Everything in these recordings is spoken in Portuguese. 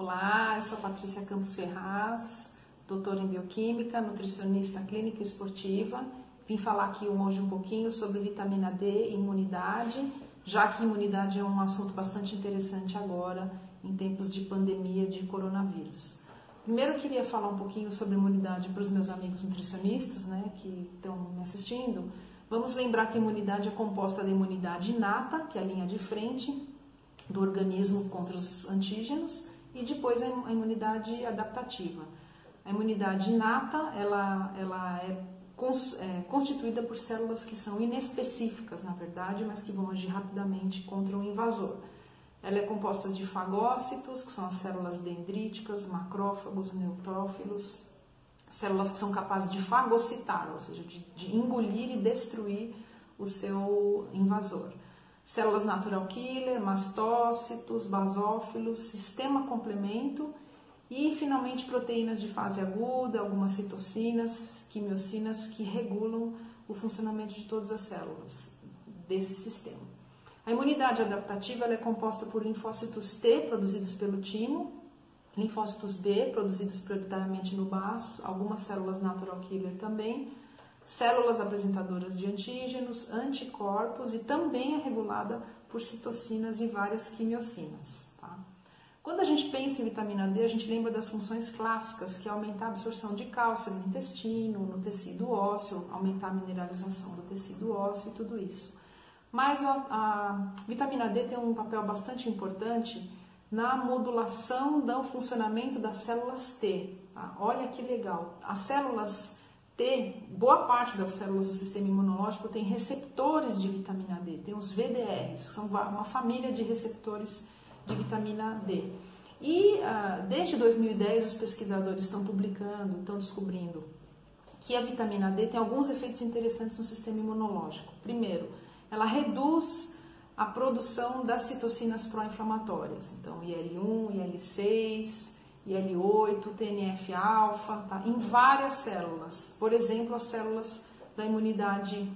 Olá, eu sou Patrícia Campos Ferraz, doutora em bioquímica, nutricionista clínica esportiva. Vim falar aqui hoje um pouquinho sobre vitamina D e imunidade, já que imunidade é um assunto bastante interessante agora, em tempos de pandemia de coronavírus. Primeiro eu queria falar um pouquinho sobre imunidade para os meus amigos nutricionistas, né, que estão me assistindo. Vamos lembrar que a imunidade é composta da imunidade inata, que é a linha de frente do organismo contra os antígenos, e depois a imunidade adaptativa. A imunidade inata, ela, ela é, é constituída por células que são inespecíficas, na verdade, mas que vão agir rapidamente contra o invasor. Ela é composta de fagócitos, que são as células dendríticas, macrófagos, neutrófilos, células que são capazes de fagocitar, ou seja, de, de engolir e destruir o seu invasor. Células natural killer, mastócitos, basófilos, sistema complemento e finalmente proteínas de fase aguda, algumas citocinas, quimiocinas que regulam o funcionamento de todas as células desse sistema. A imunidade adaptativa é composta por linfócitos T produzidos pelo timo, linfócitos B produzidos prioritariamente no baço, algumas células natural killer também, células apresentadoras de antígenos, anticorpos e também é regulada por citocinas e várias quimiocinas. Tá? Quando a gente pensa em vitamina D, a gente lembra das funções clássicas, que é aumentar a absorção de cálcio no intestino, no tecido ósseo, aumentar a mineralização do tecido ósseo e tudo isso. Mas a, a vitamina D tem um papel bastante importante na modulação do funcionamento das células T. Tá? Olha que legal. As células Boa parte das células do sistema imunológico tem receptores de vitamina D, tem os VDRs, são uma família de receptores de vitamina D. E uh, desde 2010 os pesquisadores estão publicando, estão descobrindo que a vitamina D tem alguns efeitos interessantes no sistema imunológico. Primeiro, ela reduz a produção das citocinas pró-inflamatórias, então IL-1, IL-6, IL-8, TNF-alfa, tá? em várias células. Por exemplo, as células da imunidade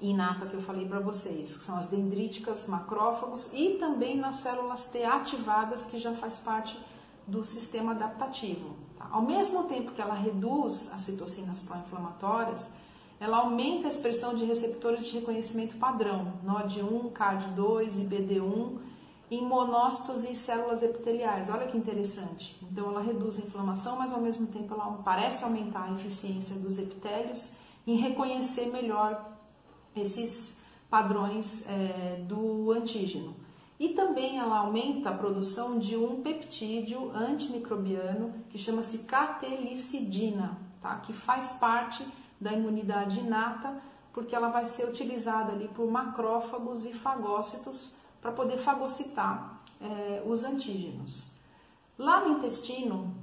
inata que eu falei para vocês, que são as dendríticas, macrófagos e também nas células T ativadas, que já faz parte do sistema adaptativo. Tá? Ao mesmo tempo que ela reduz as citocinas pró-inflamatórias, ela aumenta a expressão de receptores de reconhecimento padrão, NOD1, CARD2 e BD1, em monócitos e células epiteliais. Olha que interessante. Então, ela reduz a inflamação, mas ao mesmo tempo ela parece aumentar a eficiência dos epitélios em reconhecer melhor esses padrões é, do antígeno. E também ela aumenta a produção de um peptídeo antimicrobiano que chama-se catelicidina, tá? que faz parte da imunidade inata, porque ela vai ser utilizada ali por macrófagos e fagócitos para poder fagocitar é, os antígenos. Lá no intestino,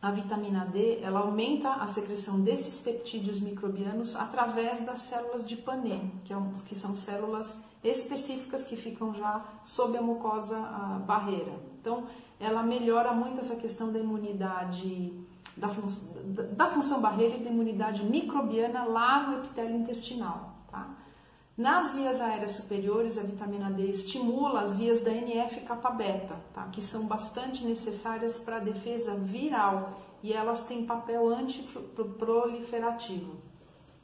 a vitamina D ela aumenta a secreção desses peptídeos microbianos através das células de Panet, que, é um, que são células específicas que ficam já sob a mucosa a barreira. Então, ela melhora muito essa questão da imunidade da, fun da função barreira e da imunidade microbiana lá no epitélio intestinal. Tá? Nas vias aéreas superiores, a vitamina D estimula as vias da NF-kappa-beta, tá? que são bastante necessárias para a defesa viral e elas têm papel antiproliferativo.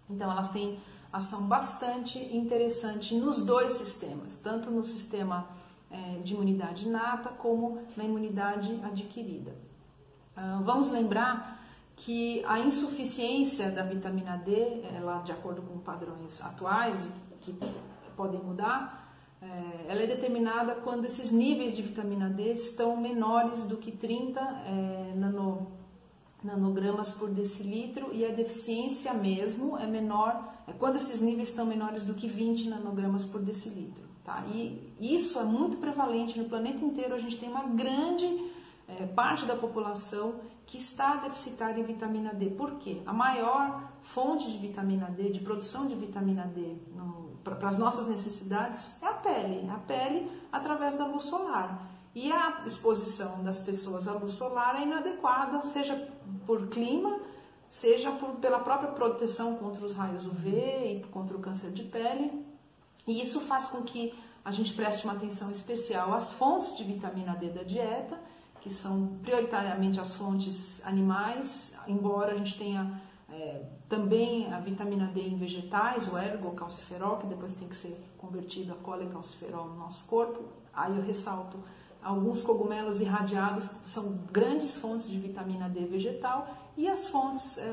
Então, elas têm ação bastante interessante nos dois sistemas, tanto no sistema é, de imunidade inata como na imunidade adquirida. Ah, vamos lembrar que a insuficiência da vitamina D, ela de acordo com padrões atuais, que podem mudar, é, ela é determinada quando esses níveis de vitamina D estão menores do que 30 é, nano, nanogramas por decilitro e a deficiência mesmo é menor é quando esses níveis estão menores do que 20 nanogramas por decilitro. Tá? E isso é muito prevalente no planeta inteiro. A gente tem uma grande é, parte da população que está deficitária em vitamina D. Por quê? A maior fonte de vitamina D, de produção de vitamina D para as nossas necessidades é a pele. A pele através da luz solar. E a exposição das pessoas à luz solar é inadequada, seja por clima, seja por, pela própria proteção contra os raios UV e contra o câncer de pele. E isso faz com que a gente preste uma atenção especial às fontes de vitamina D da dieta que são prioritariamente as fontes animais, embora a gente tenha é, também a vitamina D em vegetais, o ergocalciferol, que depois tem que ser convertido a colecalciferol no nosso corpo. Aí eu ressalto alguns cogumelos irradiados são grandes fontes de vitamina D vegetal e as fontes é,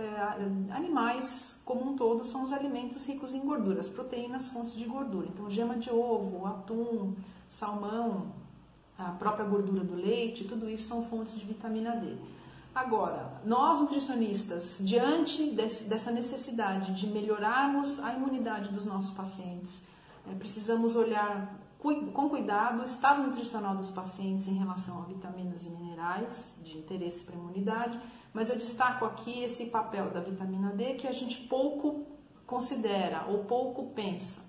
animais como um todo são os alimentos ricos em gorduras, proteínas, fontes de gordura. Então, gema de ovo, atum, salmão, a própria gordura do leite, tudo isso são fontes de vitamina D. Agora, nós nutricionistas, diante desse, dessa necessidade de melhorarmos a imunidade dos nossos pacientes, é, precisamos olhar com cuidado o estado nutricional dos pacientes em relação a vitaminas e minerais de interesse para a imunidade, mas eu destaco aqui esse papel da vitamina D que a gente pouco considera ou pouco pensa.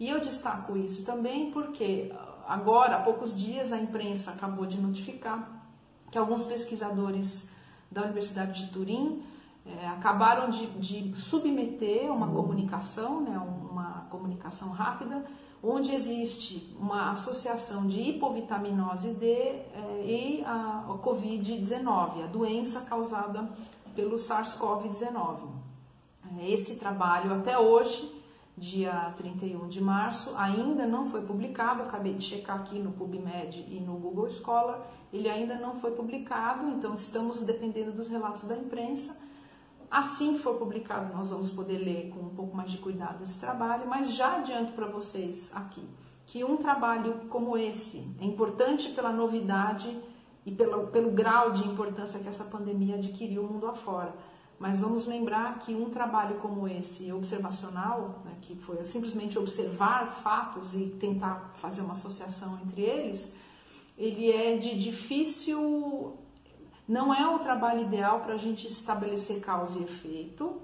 E eu destaco isso também porque agora, há poucos dias, a imprensa acabou de notificar que alguns pesquisadores da Universidade de Turim é, acabaram de, de, submeter uma comunicação, né, uma comunicação rápida, onde existe uma associação de hipovitaminose D é, e a, a Covid-19, a doença causada pelo SARS-CoV-19. É, esse trabalho até hoje dia 31 de março, ainda não foi publicado, acabei de checar aqui no PubMed e no Google Scholar, ele ainda não foi publicado, então estamos dependendo dos relatos da imprensa. Assim que for publicado, nós vamos poder ler com um pouco mais de cuidado esse trabalho, mas já adianto para vocês aqui que um trabalho como esse é importante pela novidade e pelo, pelo grau de importância que essa pandemia adquiriu mundo afora mas vamos lembrar que um trabalho como esse, observacional, né, que foi simplesmente observar fatos e tentar fazer uma associação entre eles, ele é de difícil. Não é o trabalho ideal para a gente estabelecer causa e efeito,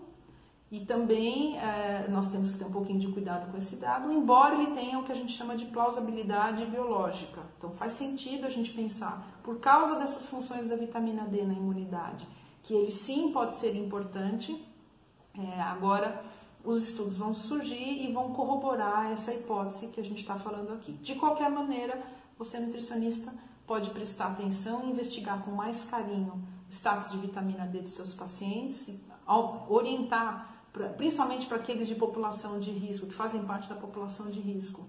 e também é, nós temos que ter um pouquinho de cuidado com esse dado, embora ele tenha o que a gente chama de plausibilidade biológica. Então faz sentido a gente pensar, por causa dessas funções da vitamina D na imunidade que ele sim pode ser importante. É, agora, os estudos vão surgir e vão corroborar essa hipótese que a gente está falando aqui. De qualquer maneira, você nutricionista pode prestar atenção e investigar com mais carinho o status de vitamina D dos seus pacientes, orientar, principalmente para aqueles de população de risco, que fazem parte da população de risco,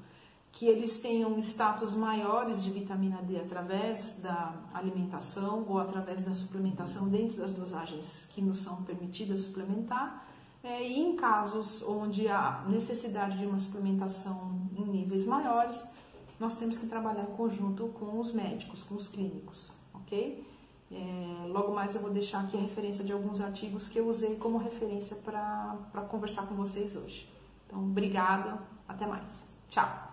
que eles tenham status maiores de vitamina D através da alimentação ou através da suplementação dentro das dosagens que nos são permitidas suplementar. É, e em casos onde há necessidade de uma suplementação em níveis maiores, nós temos que trabalhar em conjunto com os médicos, com os clínicos, ok? É, logo mais eu vou deixar aqui a referência de alguns artigos que eu usei como referência para conversar com vocês hoje. Então, obrigada, até mais. Tchau!